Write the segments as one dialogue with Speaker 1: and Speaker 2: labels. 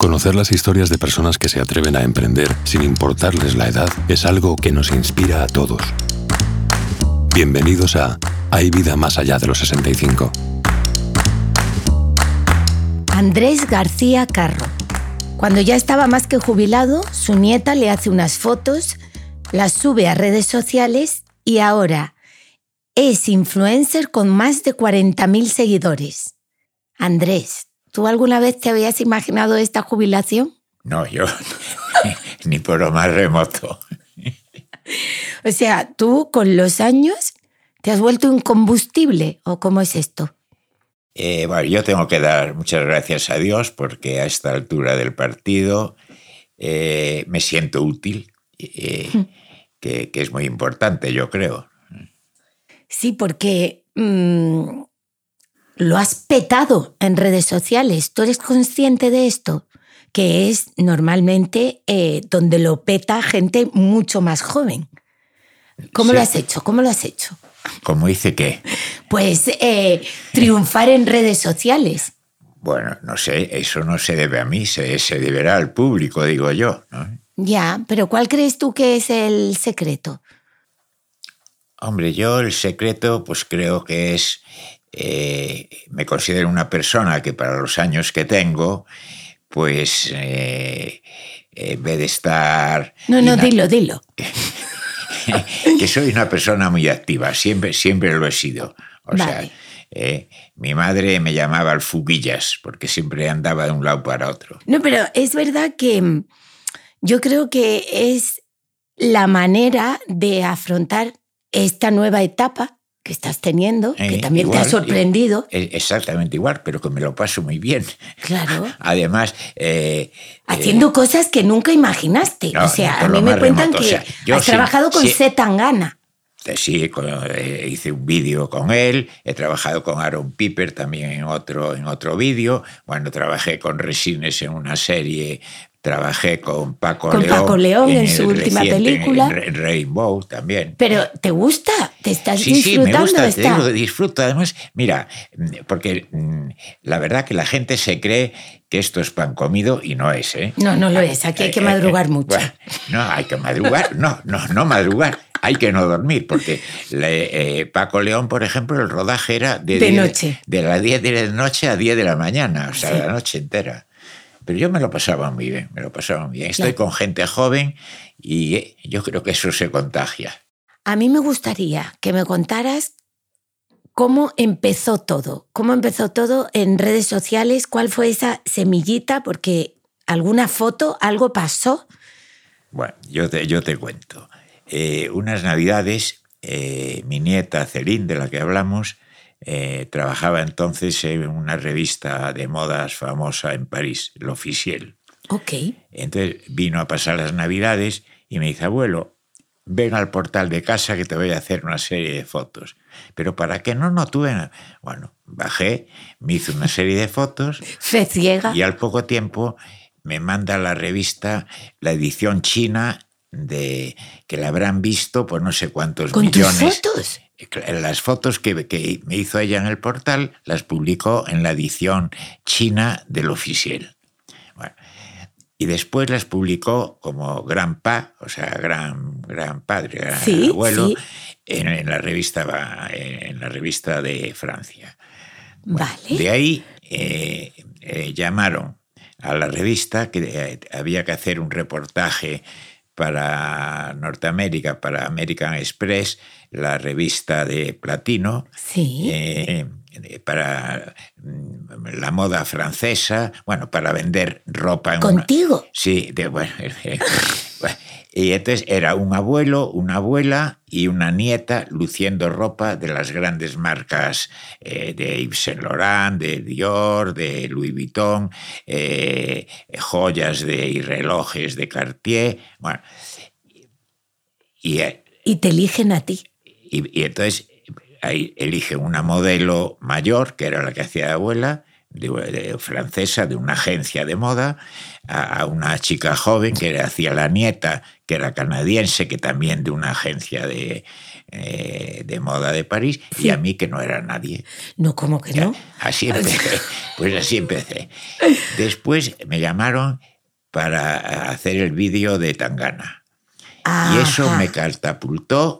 Speaker 1: Conocer las historias de personas que se atreven a emprender sin importarles la edad es algo que nos inspira a todos. Bienvenidos a Hay vida más allá de los 65.
Speaker 2: Andrés García Carro. Cuando ya estaba más que jubilado, su nieta le hace unas fotos, las sube a redes sociales y ahora es influencer con más de 40.000 seguidores. Andrés, ¿tú alguna vez te habías imaginado esta jubilación?
Speaker 3: No, yo ni por lo más remoto.
Speaker 2: O sea, tú con los años te has vuelto incombustible, ¿o cómo es esto?
Speaker 3: Eh, bueno, yo tengo que dar muchas gracias a Dios porque a esta altura del partido eh, me siento útil, eh, hmm. que, es muy importante, yo creo.
Speaker 2: Sí, porque mm, lo has petado en redes sociales. ¿Tú eres consciente de esto? Que es normalmente eh, donde lo peta gente mucho más joven. ¿Cómo lo has hecho? ¿Cómo lo has hecho?
Speaker 3: ¿Cómo hice qué?
Speaker 2: Pues eh, triunfar en redes sociales.
Speaker 3: Bueno, no sé, eso no se debe a mí, se, se deberá al público, digo yo.
Speaker 2: Ya, pero ¿cuál crees tú que es el secreto?
Speaker 3: Hombre, yo el secreto pues creo que es eh, me considero una persona que para los años que tengo, pues eh, en vez de estar...
Speaker 2: No, no, dilo, dilo.
Speaker 3: que soy una persona muy activa, siempre, siempre lo he sido. O sea, eh, mi madre me llamaba al fuguillas porque siempre andaba de un lado para otro.
Speaker 2: No, pero es verdad que mm, yo creo que es la manera de afrontar esta nueva etapa que estás teniendo, que eh, también te ha sorprendido.
Speaker 3: Eh, exactamente igual, pero que me lo paso muy bien.
Speaker 2: Claro.
Speaker 3: Además... Eh,
Speaker 2: Haciendo cosas que nunca imaginaste. o sea, a mí me cuentan que has trabajado con Z Tangana.
Speaker 3: Sí, hice un vídeo con él, he trabajado con Aaron Piper también en otro, en otro vídeo, bueno, trabajé con Resines en una serie Trabajé con Paco
Speaker 2: con
Speaker 3: León.
Speaker 2: Paco León en, su última película.
Speaker 3: En, Rainbow también.
Speaker 2: Pero, ¿te gusta? ¿Te estás disfrutando
Speaker 3: sí, me
Speaker 2: gusta,
Speaker 3: te digo, disfruto. Además, mira, porque mm, la verdad que la gente se cree que esto es pan comido y no es, ¿eh?
Speaker 2: No, no lo es. Aquí hay que eh, madrugar eh, mucho.
Speaker 3: no, hay que madrugar. No, no, no madrugar. Hay que no dormir, porque eh, Paco León, por ejemplo, el rodaje era de,
Speaker 2: de noche.
Speaker 3: De las 10 de la noche a 10 de la mañana, o sea, la noche entera. Pero yo me lo pasaba muy bien, me lo pasaba muy bien. Estoy con gente joven y eh, yo creo que eso se contagia.
Speaker 2: A mí me gustaría que me contaras cómo empezó todo, cómo empezó todo en redes sociales, cuál fue esa semillita, porque alguna foto, algo pasó.
Speaker 3: Bueno, yo te, yo te cuento. Eh, unas navidades, eh, mi nieta Celine, de la que hablamos, eh, trabajaba entonces en una revista de modas famosa en París, L'Officiel.
Speaker 2: Ok.
Speaker 3: Entonces vino a pasar las Navidades y me dice, abuelo, ven al portal de casa que te voy a hacer una serie de fotos. Pero para qué no, no tuve nada. Bueno, bajé, me hice una serie de fotos.
Speaker 2: Fe ciega.
Speaker 3: Y al poco tiempo me manda la revista la edición china de que la habrán visto por no sé cuántos
Speaker 2: ¿Con
Speaker 3: millones.
Speaker 2: Tus fotos?
Speaker 3: Las fotos que, me hizo ella en el portal las publicó en la edición china del oficial. y después las publicó como gran pa, o sea, gran, gran padre, gran abuelo, En, la revista, en la revista de Francia. De ahí eh, eh, llamaron a la revista que eh, había que hacer un reportaje para Norteamérica, para American Express, la revista de Platino,
Speaker 2: eh,
Speaker 3: para mm, la moda francesa, bueno, para vender ropa. En
Speaker 2: ¿Contigo?
Speaker 3: Sí, de, bueno, y entonces era un abuelo, una abuela y una nieta luciendo ropa de las grandes marcas eh, de Yves Saint Laurent, de Dior, de Louis Vuitton, eh, joyas de, y relojes de Cartier. Bueno, y,
Speaker 2: y te eligen a ti.
Speaker 3: Y, entonces ahí elige una modelo mayor, que era la que hacía de abuela, de, francesa, de una agencia de moda, a, una chica joven que hacía la nieta, que era canadiense, que también de una agencia de, eh, de moda de París y a mí que no era nadie.
Speaker 2: No, ¿cómo que no?
Speaker 3: Así empecé. Pues así empecé. Después me llamaron para hacer el vídeo de Tangana. Y eso
Speaker 2: Ajá.
Speaker 3: me catapultó,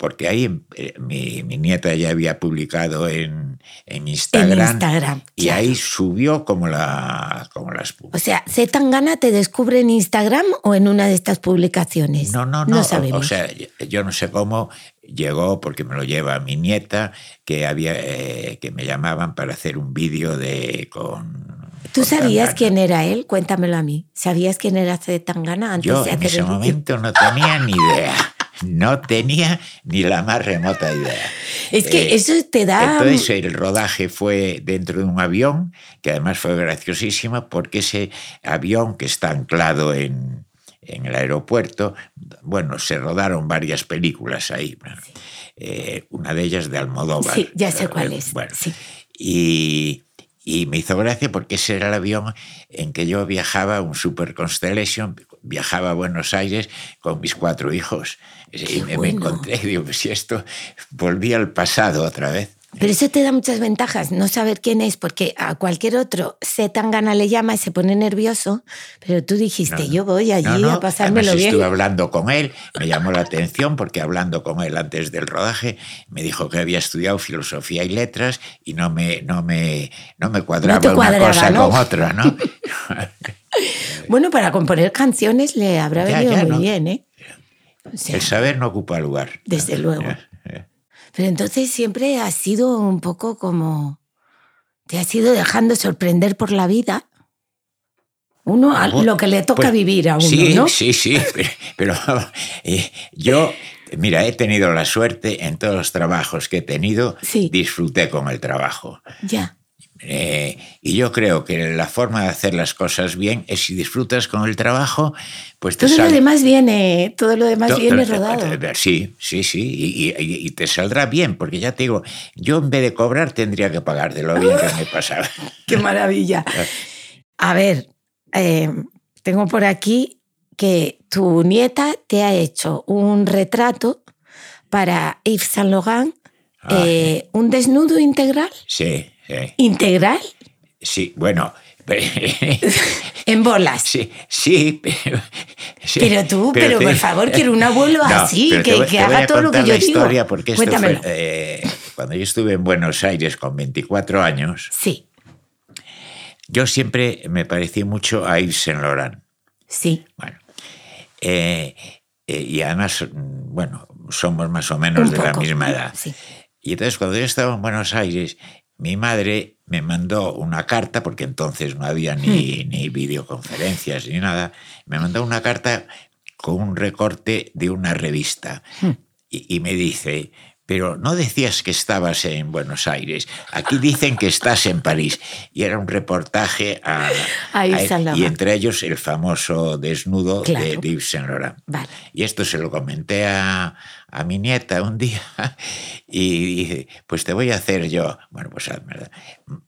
Speaker 3: porque ahí eh, mi, mi nieta ya había publicado en, en Instagram.
Speaker 2: Instagram,
Speaker 3: Y
Speaker 2: claro.
Speaker 3: ahí subió como, la, como las
Speaker 2: O sea, ¿Z Tangana te descubre en Instagram o en una de estas publicaciones?
Speaker 3: No, no, no.
Speaker 2: No
Speaker 3: o-
Speaker 2: sabemos.
Speaker 3: O sea, yo- yo no sé cómo llegó, porque me lo lleva mi nieta, que había eh, que me llamaban para hacer un vídeo de con.
Speaker 2: ¿Tú sabías quién era él? Cuéntamelo a mí. ¿Sabías quién era Z Tangana antes
Speaker 3: Yo
Speaker 2: de
Speaker 3: en
Speaker 2: hacer
Speaker 3: ese
Speaker 2: el
Speaker 3: momento no tenía ni idea. No tenía ni la más remota idea.
Speaker 2: Es que
Speaker 3: Eh,
Speaker 2: eso te da...
Speaker 3: Entonces el rodaje fue dentro de un avión, que además fue graciosísimo porque ese avión que está anclado en, en el aeropuerto, bueno, se rodaron varias películas ahí. Eh, una de ellas de Almodóvar.
Speaker 2: Sí, ya sé cuál
Speaker 3: Eh,
Speaker 2: es,
Speaker 3: Bueno,
Speaker 2: sí.
Speaker 3: y, y me hizo gracia porque ese era el avión en que yo viajaba, un Super Constellation, viajaba a Buenos Aires con mis cuatro hijos. Y me, me
Speaker 2: bueno.
Speaker 3: encontré, digo, si esto volví al pasado otra vez.
Speaker 2: Pero eso te da muchas ventajas, no saber quién es, porque a cualquier otro Z Tangana le llama y se pone nervioso, pero tú dijiste, yo voy allí
Speaker 3: No, no,
Speaker 2: a pasármelo bien.
Speaker 3: Estuve hablando con él, me llamó la atención porque hablando con él antes del rodaje me dijo que había estudiado filosofía y letras y no me, no me, no me cuadraba,
Speaker 2: te cuadraba,
Speaker 3: una cosa
Speaker 2: ¿no?
Speaker 3: con otra, ¿no?
Speaker 2: Bueno, para componer canciones le habrá
Speaker 3: Ya,
Speaker 2: venido
Speaker 3: ya,
Speaker 2: muy
Speaker 3: ¿no?
Speaker 2: bien, ¿eh? O sea,
Speaker 3: El saber no ocupa lugar.
Speaker 2: Desde luego. Pero entonces siempre has sido un poco como... Te has ido dejando sorprender por la vida. Uno a lo que le toca
Speaker 3: pues,
Speaker 2: vivir a uno,
Speaker 3: sí,
Speaker 2: ¿no?
Speaker 3: Sí, sí, pero, pero, eh, yo, mira, he tenido la suerte en todos los trabajos que he tenido,
Speaker 2: Sí.
Speaker 3: disfruté con el trabajo.
Speaker 2: Ya.
Speaker 3: Eh, y yo creo que la forma de hacer las cosas bien es si disfrutas con el trabajo, pues te
Speaker 2: Todo lo demás viene, todo lo demás viene rodado.
Speaker 3: Sí, sí, sí, y, y- y te saldrá bien, porque ya te digo, yo en vez de cobrar tendría que pagar de lo bien que me pasaba.
Speaker 2: Qué maravilla. A ver, eh, tengo por aquí que tu nieta te ha hecho un retrato para Yves Saint Laurent, eh, un desnudo integral.
Speaker 3: Sí, sí,
Speaker 2: ¿Integral?
Speaker 3: sí, bueno.
Speaker 2: En bolas.
Speaker 3: Sí, sí, pero. sí,
Speaker 2: Pero tú, pero,
Speaker 3: te-
Speaker 2: por favor, quiero un abuelo
Speaker 3: No,
Speaker 2: así, que,
Speaker 3: voy-
Speaker 2: que haga todo lo que yo
Speaker 3: la
Speaker 2: digo.
Speaker 3: historia porque esto fue, eh, cuando yo estuve en Buenos Aires con 24 años,
Speaker 2: Sí,
Speaker 3: yo siempre me parecí mucho a Yves Saint Laurent.
Speaker 2: sí.
Speaker 3: Bueno, eh, eh, y además, mm, bueno, somos más o menos
Speaker 2: Un
Speaker 3: de la misma edad.
Speaker 2: sí.
Speaker 3: Y entonces cuando yo estaba en Buenos Aires, mi madre me mandó una carta, porque entonces no había ni, ni videoconferencias ni nada, me mandó una carta con un recorte de una revista. Y, y me dice, pero no decías que estabas en Buenos Aires, aquí dicen que estás en París. Y era un reportaje a,
Speaker 2: A Yves
Speaker 3: y entre ellos el famoso desnudo
Speaker 2: Claro.
Speaker 3: de, Yves Saint Laurent.
Speaker 2: Vale.
Speaker 3: Y esto se lo comenté a, a mi nieta un día y dice, pues te voy a hacer yo. Bueno, pues házmelo.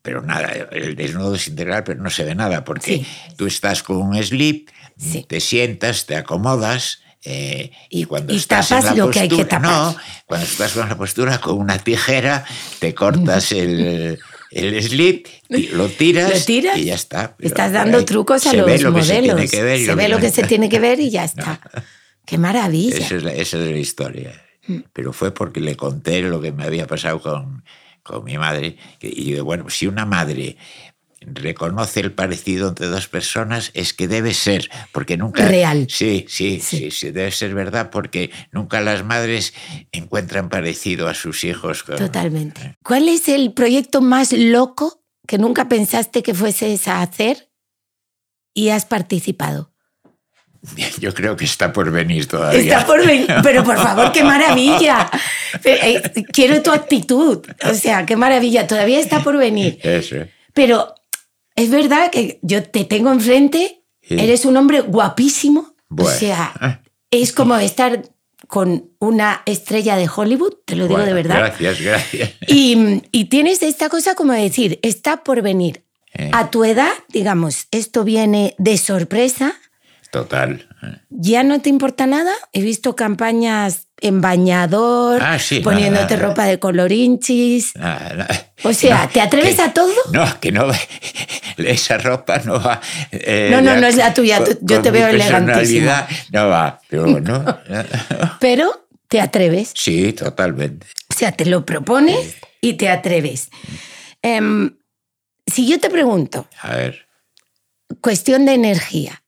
Speaker 3: Pero nada, el desnudo es integral, pero no se ve nada porque
Speaker 2: Sí.
Speaker 3: tú estás con un slip,
Speaker 2: Sí.
Speaker 3: te sientas, te acomodas. Eh, y, cuando
Speaker 2: y
Speaker 3: estás
Speaker 2: tapas
Speaker 3: en la
Speaker 2: lo que hay que
Speaker 3: postura,
Speaker 2: tapar.
Speaker 3: no, cuando estás con la postura con una tijera, te cortas el, el slip, lo tiras,
Speaker 2: ¿Lo tiras?
Speaker 3: y ya está. Pero
Speaker 2: Estás dando
Speaker 3: ahí
Speaker 2: trucos a los
Speaker 3: ve lo que se
Speaker 2: modelos.
Speaker 3: que
Speaker 2: se ve lo que se tiene que ver y ya está. Qué maravilla.
Speaker 3: Esa es la, esa es la historia.
Speaker 2: Mm.
Speaker 3: Pero fue porque le conté lo que me había pasado con, con mi madre. Y digo, bueno, si una madre reconoce el parecido entre dos personas, es que debe ser, porque nunca...
Speaker 2: Real.
Speaker 3: Sí, sí,
Speaker 2: Sí.
Speaker 3: sí, sí, debe ser verdad, porque nunca las madres encuentran parecido a sus hijos. con-
Speaker 2: Totalmente. ¿Cuál es el proyecto más loco que nunca pensaste que fueses a hacer y has participado?
Speaker 3: Yo creo que está por venir todavía.
Speaker 2: Está por venir, pero por favor, qué maravilla. Eh, eh, Quiero tu actitud. O sea, qué maravilla. Todavía está por venir.
Speaker 3: Eso.
Speaker 2: Pero es verdad que yo te tengo enfrente,
Speaker 3: Sí.
Speaker 2: eres un hombre guapísimo.
Speaker 3: Bueno.
Speaker 2: O sea, es como estar con una estrella de Hollywood, te lo digo
Speaker 3: Bueno,
Speaker 2: de verdad.
Speaker 3: Gracias, gracias.
Speaker 2: Y, y tienes esta cosa como de decir, está por venir.
Speaker 3: Eh.
Speaker 2: A tu edad, digamos, esto viene de sorpresa.
Speaker 3: Total.
Speaker 2: ¿Ya no te importa nada? He visto campañas en bañador,
Speaker 3: Ah, sí,
Speaker 2: poniéndote
Speaker 3: nada.
Speaker 2: ropa de colorinchis.
Speaker 3: Ah, no.
Speaker 2: O sea, ¿te atreves
Speaker 3: que-
Speaker 2: a todo?
Speaker 3: No, que no. Esa ropa no va. eh,
Speaker 2: No, no, no es la tuya,
Speaker 3: con-
Speaker 2: yo te veo elegantísimo.
Speaker 3: personalidad No va, pero no.
Speaker 2: Pero te atreves.
Speaker 3: Sí, totalmente.
Speaker 2: O sea, te lo propones y te atreves. Em, si yo te pregunto,
Speaker 3: A ver.
Speaker 2: cuestión de energía,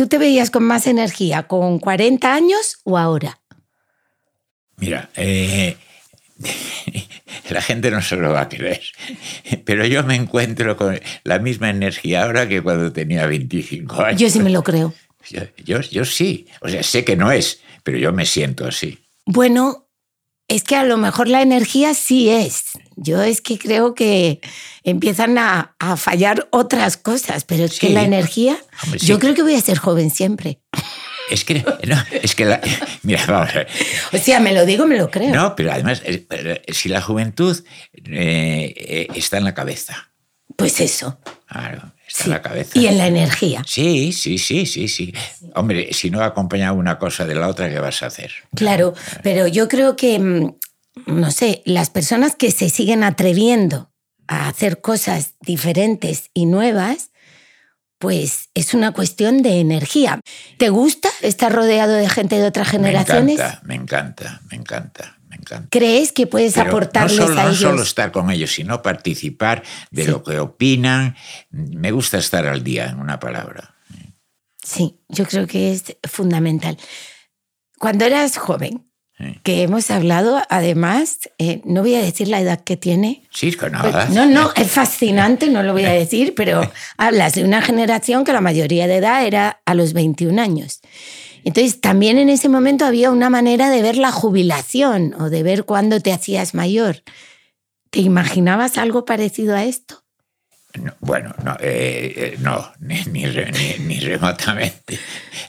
Speaker 2: ¿tú te veías con más energía con 40 años o ahora?
Speaker 3: Mira, eh, la gente no se lo va a creer, pero yo me encuentro con la misma energía ahora que cuando tenía 25 años.
Speaker 2: Yo sí me lo creo.
Speaker 3: Yo, yo, yo sí, o sea, sé que no es, pero yo me siento así.
Speaker 2: Bueno, es que a lo mejor la energía sí es. Yo es que creo que empiezan a, a fallar otras cosas, pero es que la energía,
Speaker 3: Hombre, sí.
Speaker 2: yo creo que voy a ser joven siempre.
Speaker 3: Es que, no, es que la, mira, vamos a ver.
Speaker 2: O sea, me lo digo, me lo creo.
Speaker 3: No, pero además, eh, eh, si la juventud eh, está en la cabeza,
Speaker 2: Pues eso.
Speaker 3: claro, está
Speaker 2: sí.
Speaker 3: en la cabeza.
Speaker 2: Y en la energía.
Speaker 3: Sí, sí, sí, sí, sí. Hombre, si no acompaña una cosa de la otra, ¿qué vas a hacer?
Speaker 2: Claro, pero yo creo que, mm, no sé, las personas que se siguen atreviendo a hacer cosas diferentes y nuevas, pues es una cuestión de energía. ¿Te gusta estar rodeado de gente de otras generaciones?
Speaker 3: Me encanta, me encanta, me encanta, me encanta.
Speaker 2: ¿Crees que puedes
Speaker 3: Pero
Speaker 2: aportarles
Speaker 3: no solo,
Speaker 2: a
Speaker 3: no
Speaker 2: ellos?
Speaker 3: solo estar con ellos, sino participar de
Speaker 2: Sí.
Speaker 3: lo que opinan. Me gusta estar al día, en una palabra.
Speaker 2: Sí, yo creo que es fundamental. Cuando eras joven, que hemos hablado, además, eh, no voy a decir la edad que tiene,
Speaker 3: Sí, con nada.
Speaker 2: No, no, es fascinante, no lo voy a decir, pero hablas de una generación que la mayoría de edad era a los 21 años. Entonces, también en ese momento había una manera de ver la jubilación o de ver cuándo te hacías mayor. ¿Te imaginabas algo parecido a esto?
Speaker 3: No, bueno, no, eh, eh, no ni, ni, re- ni- ni remotamente.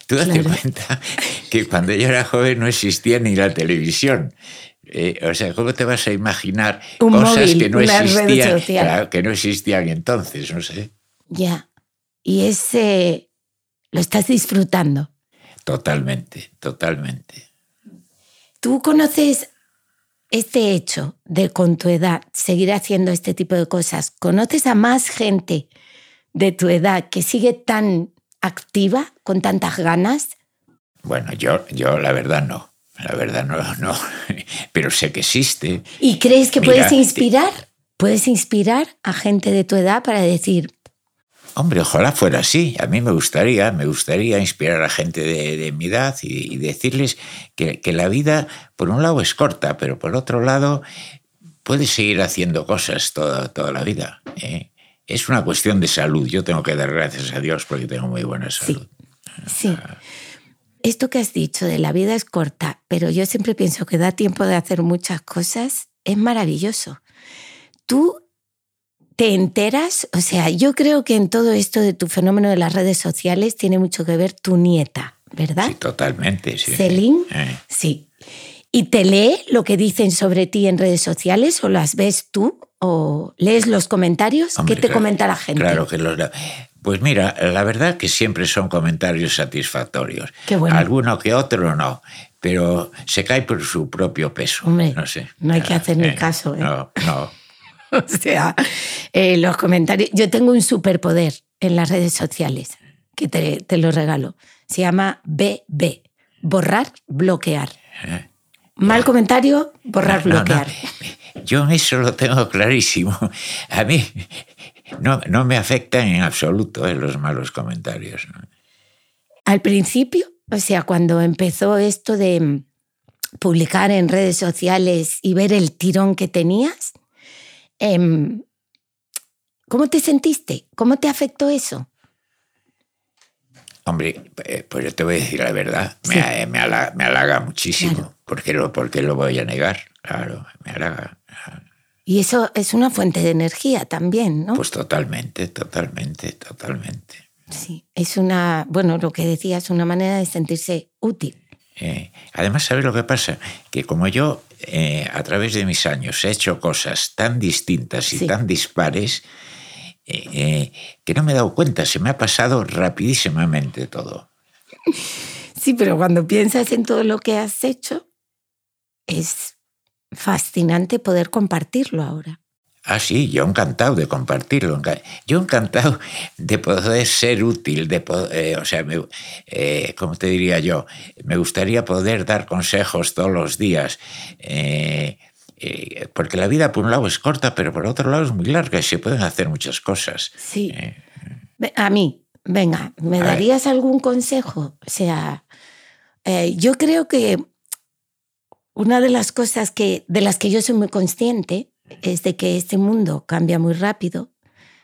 Speaker 3: Tú date
Speaker 2: Claro.
Speaker 3: cuenta que cuando yo era joven no existía ni la televisión. Eh, o sea, ¿cómo te vas a imaginar
Speaker 2: Un
Speaker 3: cosas
Speaker 2: móvil,
Speaker 3: que no existían? claro, que no existían entonces, no sé.
Speaker 2: Ya. Y ese lo estás disfrutando.
Speaker 3: Totalmente, totalmente.
Speaker 2: ¿Tú conoces este hecho de con tu edad seguir haciendo este tipo de cosas? ¿Conoces a más gente de tu edad que sigue tan activa, con tantas ganas?
Speaker 3: Bueno, yo, yo la verdad no. La verdad no, no. Pero sé que existe.
Speaker 2: ¿Y crees que
Speaker 3: Mira,
Speaker 2: puedes inspirar? ¿Puedes inspirar a gente de tu edad para decir,
Speaker 3: Hombre, ojalá fuera así. A mí me gustaría, me gustaría inspirar a gente de, de mi edad y, y decirles que, que la vida, por un lado, es corta, pero por otro lado, puedes seguir haciendo cosas toda, toda la vida. ¿eh? Es una cuestión de salud. Yo tengo que dar gracias a Dios porque tengo muy buena salud.
Speaker 2: sí, esto que has dicho de la vida es corta, pero yo siempre pienso que da tiempo de hacer muchas cosas, es maravilloso. Tú te enteras, o sea, yo creo que en todo esto de tu fenómeno de las redes sociales tiene mucho que ver tu nieta, ¿verdad?
Speaker 3: Sí, totalmente. Sí.
Speaker 2: Celine,
Speaker 3: Eh.
Speaker 2: sí. ¿Y te lee lo que dicen sobre ti en redes sociales o las ves tú o lees los comentarios?
Speaker 3: Hombre,
Speaker 2: ¿Qué te
Speaker 3: claro,
Speaker 2: comenta la gente?
Speaker 3: Claro que los. Pues mira, la verdad que siempre son comentarios satisfactorios.
Speaker 2: Qué bueno.
Speaker 3: Alguno que otro no, pero se cae por su propio peso.
Speaker 2: Hombre,
Speaker 3: no sé.
Speaker 2: no hay que hacer ni caso, ¿eh?
Speaker 3: No, no.
Speaker 2: O sea, eh, los comentarios. Yo tengo un superpoder en las redes sociales que te, te lo regalo. Se llama BB. Borrar, bloquear. Mal comentario, borrar,
Speaker 3: Eh. No, no,
Speaker 2: bloquear.
Speaker 3: Yo eso lo tengo clarísimo. A mí no, no me afectan en absoluto eh, los malos comentarios.
Speaker 2: Al principio, o sea, cuando empezó esto de mm, publicar en redes sociales y ver el tirón que tenías, em, ¿cómo te sentiste? ¿Cómo te afectó eso?
Speaker 3: Hombre, eh, pues yo te voy a decir la verdad,
Speaker 2: Sí.
Speaker 3: me, me halaga, me halaga muchísimo.
Speaker 2: Claro.
Speaker 3: ¿Por, qué lo, por qué lo voy a negar? Claro, me halaga.
Speaker 2: Y eso es una fuente de energía también, ¿no?
Speaker 3: Pues totalmente, totalmente, totalmente.
Speaker 2: Sí, es una, bueno, lo que decías, una manera de sentirse útil.
Speaker 3: Eh, además, ¿sabes lo que pasa? Que como yo, eh, a través de mis años, he hecho cosas tan distintas y
Speaker 2: Sí.
Speaker 3: tan dispares eh, eh, que no me he dado cuenta, se me ha pasado rapidísimamente todo.
Speaker 2: Sí, pero cuando piensas en todo lo que has hecho, es fascinante poder compartirlo ahora.
Speaker 3: Ah, sí, yo encantado de compartirlo. Yo encantado de poder ser útil, de eh, o sea, me, eh, ¿cómo te diría yo? Me gustaría poder dar consejos todos los días. Eh, porque la vida por un lado es corta, pero por otro lado es muy larga y se pueden hacer muchas cosas.
Speaker 2: Sí. A mí, venga, ¿me darías algún consejo? O sea, yo creo que una de las cosas que, de las que yo soy muy consciente es de que este mundo cambia muy rápido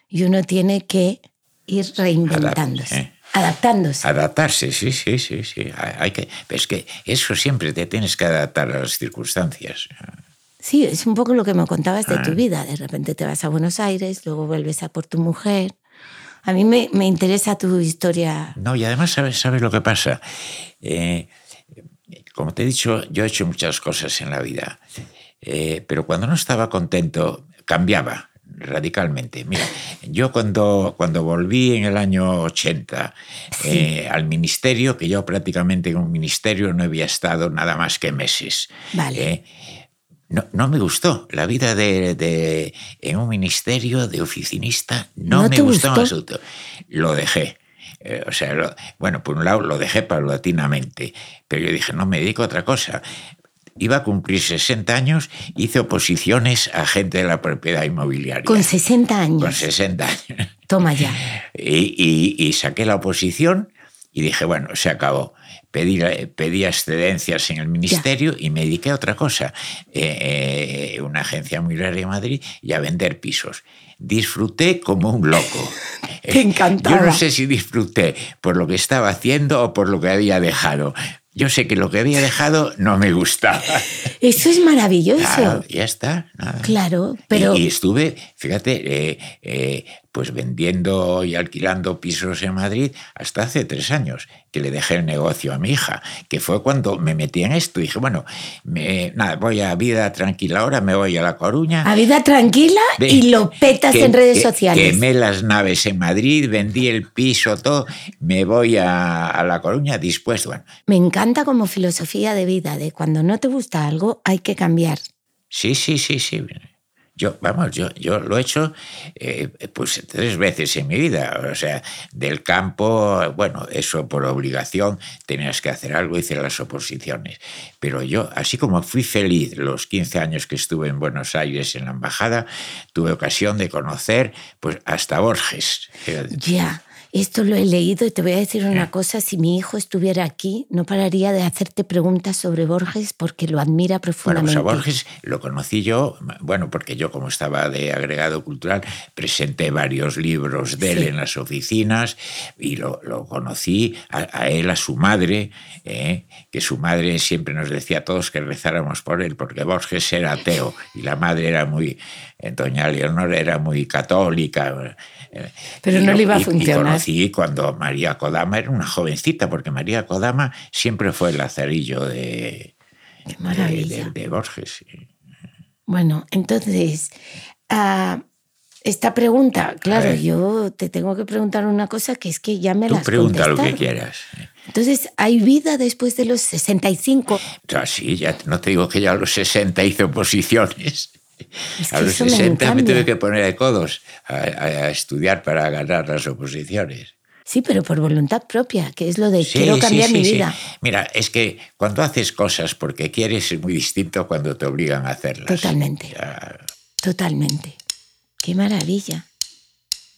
Speaker 2: y uno tiene que ir reinventándose. Adaptándose.
Speaker 3: Adaptarse, sí, sí, sí, sí. Hay que, es que eso siempre te tienes que adaptar a las circunstancias.
Speaker 2: Sí, es un poco lo que me contabas de tu ah. vida. De repente te vas a Buenos Aires, luego vuelves a por tu mujer. A mí me, me interesa tu historia.
Speaker 3: No, y además sabes, sabes lo que pasa. Eh, como te he dicho, yo he hecho muchas cosas en la vida. Eh, pero cuando no estaba contento, cambiaba radicalmente. Mira, yo cuando, cuando volví en el año 80 eh, al ministerio, que yo prácticamente en un ministerio no había estado nada más que meses.
Speaker 2: Eh,
Speaker 3: no, me gustó la vida de, en un ministerio de oficinista. No, me gustó, en absoluto. Lo dejé. o sea, bueno, por un lado lo dejé paulatinamente, pero yo dije, no me dedico a otra cosa iba a cumplir 60 años, hice oposiciones a gente de la propiedad inmobiliaria.
Speaker 2: Con 60 años.
Speaker 3: Con 60 años.
Speaker 2: Toma ya.
Speaker 3: Y, saqué la oposición y dije, bueno, se acabó. Pedí, pedí excedencias en el ministerio y me dediqué a otra cosa, eh, eh, una agencia inmobiliaria de Madrid y a vender pisos. Disfruté como un loco.
Speaker 2: Te encantaba.
Speaker 3: Yo no sé si disfruté por lo que estaba haciendo o por lo que había dejado, yo sé que lo que había dejado no me gustaba.
Speaker 2: Eso es maravilloso.
Speaker 3: Claro, ya está.
Speaker 2: Claro, pero...
Speaker 3: Y, estuve, fíjate, eh, eh, pues vendiendo y alquilando pisos en Madrid hasta hace tres años, que le dejé el negocio a mi hija, que fue cuando me metí en esto. Dije, bueno, me, nada, voy a vida tranquila ahora, me voy a La Coruña.
Speaker 2: A vida tranquila y lo petas en redes sociales.
Speaker 3: Quemé las naves en Madrid, vendí el piso, todo, me voy a, a La Coruña dispuesto. Bueno.
Speaker 2: Me encanta como filosofía de vida, de cuando no te gusta algo hay que cambiar.
Speaker 3: Sí, sí, sí, sí. Yo, vamos, yo, yo lo he hecho eh, pues tres veces en mi vida. O sea, del campo, bueno, eso por obligación, tenías que hacer algo, hice las oposiciones. Pero yo, así como fui feliz los 15 años que estuve en Buenos Aires en la embajada, tuve ocasión de conocer pues hasta Borges.
Speaker 2: Ya. Esto lo he leído y te voy a decir una cosa, si mi hijo estuviera aquí, no pararía de hacerte preguntas sobre Borges porque lo admira profundamente.
Speaker 3: Bueno, pues a Borges lo conocí yo, bueno, porque yo como estaba de agregado cultural, presenté varios libros de él en las oficinas y lo, conocí a, él, a su madre, ¿eh? que su madre siempre nos decía a todos que rezáramos por él, porque Borges era ateo y la madre era muy, doña Leonor era muy católica.
Speaker 2: Pero no le iba a funcionar.
Speaker 3: Y conocí cuando María Kodama era una jovencita, porque María Kodama siempre fue el lazarillo de, de, Borges.
Speaker 2: Bueno, entonces, uh, esta pregunta, claro, yo te tengo que preguntar una cosa que es que ya me la
Speaker 3: pregunta lo que quieras.
Speaker 2: Entonces, ¿hay vida después de los 65?
Speaker 3: Ah, sí, ya no te digo que ya a los 60 a los 60 me, tuve que poner de codos a, estudiar para ganar las oposiciones.
Speaker 2: Sí, pero por voluntad propia, que es lo de quiero cambiar mi vida.
Speaker 3: Mira, es que cuando haces cosas porque quieres es muy distinto cuando te obligan a hacerlas.
Speaker 2: Totalmente. Totalmente. Qué maravilla.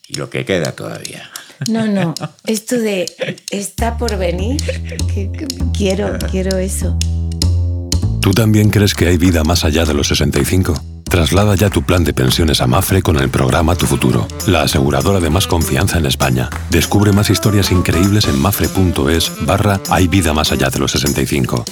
Speaker 3: Y lo que queda todavía.
Speaker 2: No, no. Esto de está por venir, quiero, quiero eso.
Speaker 1: ¿Tú también crees que hay vida más allá de los 65? Traslada ya tu plan de pensiones a Mafre con el programa Tu Futuro, la aseguradora de más confianza en España. Descubre más historias increíbles en mafre.es barra Hay vida más allá de los 65.